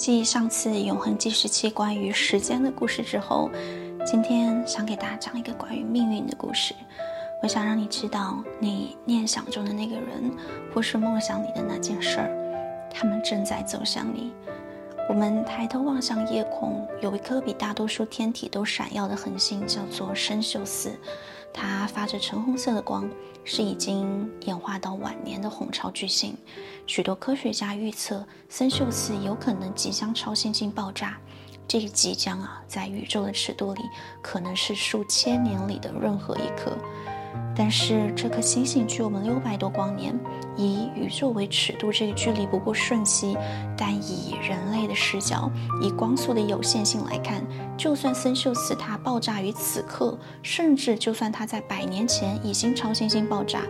继上次永恒计时器关于时间的故事之后，今天想给大家讲一个关于命运的故事。我想让你知道，你念想中的那个人，或是梦想里的那件事儿，他们正在走向你。我们抬头望向夜空，有一颗比大多数天体都闪耀的恒星，叫做参宿四。它发着橙红色的光，是已经演化到晚年的红超巨星。许多科学家预测，参宿四有可能即将超新星爆炸。这个即将啊，在宇宙的尺度里，可能是数千年里的任何一颗。但是这颗星星距我们六百多光年，以宇宙为尺度，这个距离不过瞬息。但以人类的视角，以光速的有限性来看，就算森秀斯它爆炸于此刻，甚至就算它在百年前已经超新星爆炸，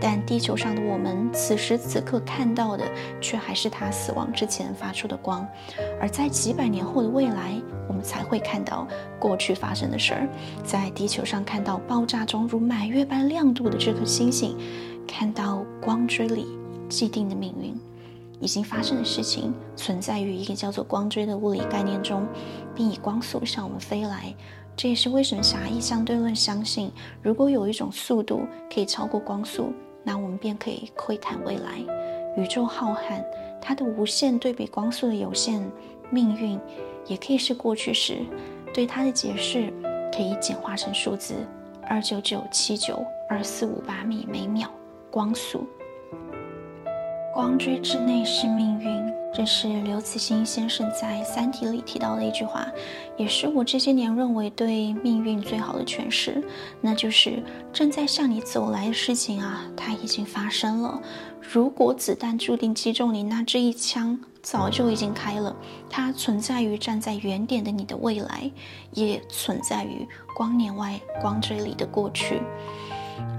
但地球上的我们此时此刻看到的，却还是它死亡之前发出的光。而在几百年后的未来，我们才会看到过去发生的事儿。在地球上看到爆炸中如满月般亮度的这颗星星，看到光锥里既定的命运。已经发生的事情存在于一个叫做光锥的物理概念中，并以光速向我们飞来。这也是为什么狭义相对论相信，如果有一种速度可以超过光速，那我们便可以窥探未来。宇宙浩瀚，它的无限对比光速的有限，命运也可以是过去时。对它的解释可以简化成数字：二九九七九二四五八米每秒，光速。光锥之内是命运，这是刘慈欣先生在《三体》里提到的一句话，也是我这些年认为对命运最好的诠释。那就是正在向你走来的事情啊，它已经发生了。如果子弹注定击中你，那这一枪早就已经开了。它存在于站在原点的你的未来，也存在于光年外光锥里的过去。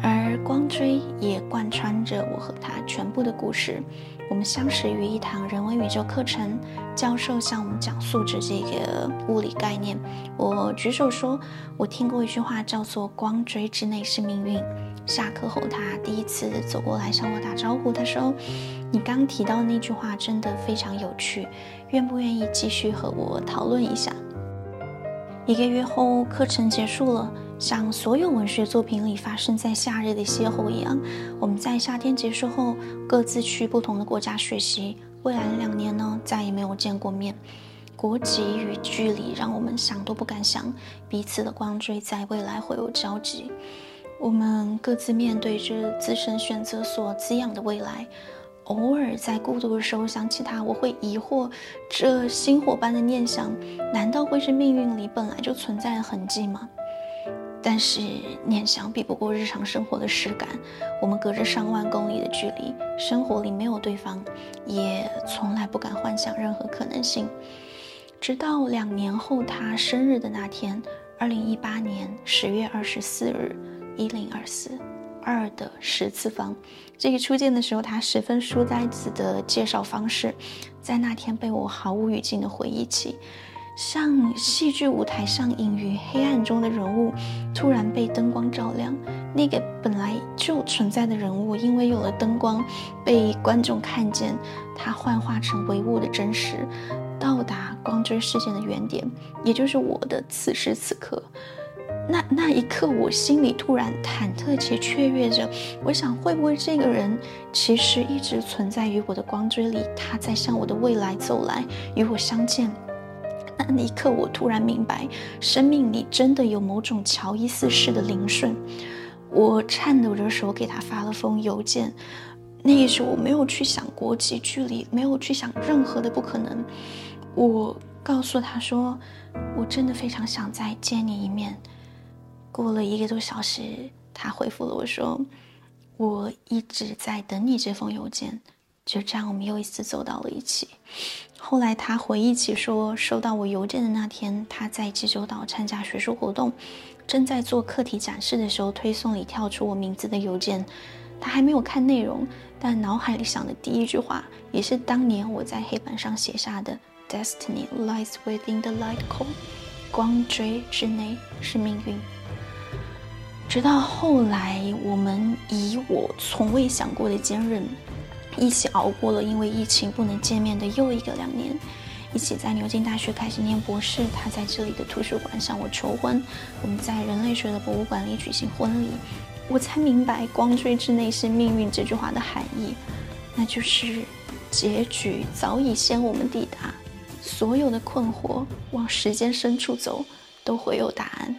而光锥也贯穿着我和他全部的故事。我们相识于一堂人文宇宙课程，教授向我们讲述着这个物理概念。我举手说，我听过一句话，叫做“光锥之内是命运”。下课后，他第一次走过来向我打招呼，他说：“你刚提到那句话真的非常有趣，愿不愿意继续和我讨论一下？”一个月后，课程结束了。像所有文学作品里发生在夏日的邂逅一样，我们在夏天结束后各自去不同的国家学习。未来两年呢，再也没有见过面。国籍与距离让我们想都不敢想，彼此的光锥在未来会有交集。我们各自面对着自身选择所滋养的未来。偶尔在孤独的时候想起他，我会疑惑：这星火般的念想，难道会是命运里本来就存在的痕迹吗？但是念想比不过日常生活的实感。我们隔着上万公里的距离，生活里没有对方，也从来不敢幻想任何可能性。直到两年后他生日的那天，二零一八年十月二十四日，一零二四二的十次方。这个初见的时候，他十分书呆子的介绍方式，在那天被我毫无语境的回忆起。像戏剧舞台上隐于黑暗中的人物，突然被灯光照亮。那个本来就存在的人物，因为有了灯光，被观众看见，他幻化成唯物的真实，到达光锥事件的原点，也就是我的此时此刻。那那一刻，我心里突然忐忑且雀跃着。我想，会不会这个人其实一直存在于我的光锥里？他在向我的未来走来，与我相见。那一刻，我突然明白，生命里真的有某种乔伊斯式的灵顺。我颤抖着手给他发了封邮件。那个时候，我没有去想国际距离，没有去想任何的不可能。我告诉他说，我真的非常想再见你一面。过了一个多小时，他回复了我说，我一直在等你这封邮件。就这样，我们又一次走到了一起。后来他回忆起说，收到我邮件的那天，他在济州岛参加学术活动，正在做课题展示的时候，推送里跳出我名字的邮件。他还没有看内容，但脑海里想的第一句话，也是当年我在黑板上写下的：“Destiny lies within the light core。”光锥之内是命运。直到后来，我们以我从未想过的坚韧。一起熬过了因为疫情不能见面的又一个两年，一起在牛津大学开始念博士，他在这里的图书馆向我求婚，我们在人类学的博物馆里举行婚礼，我才明白“光锥之内是命运”这句话的含义，那就是结局早已先我们抵达，所有的困惑往时间深处走，都会有答案。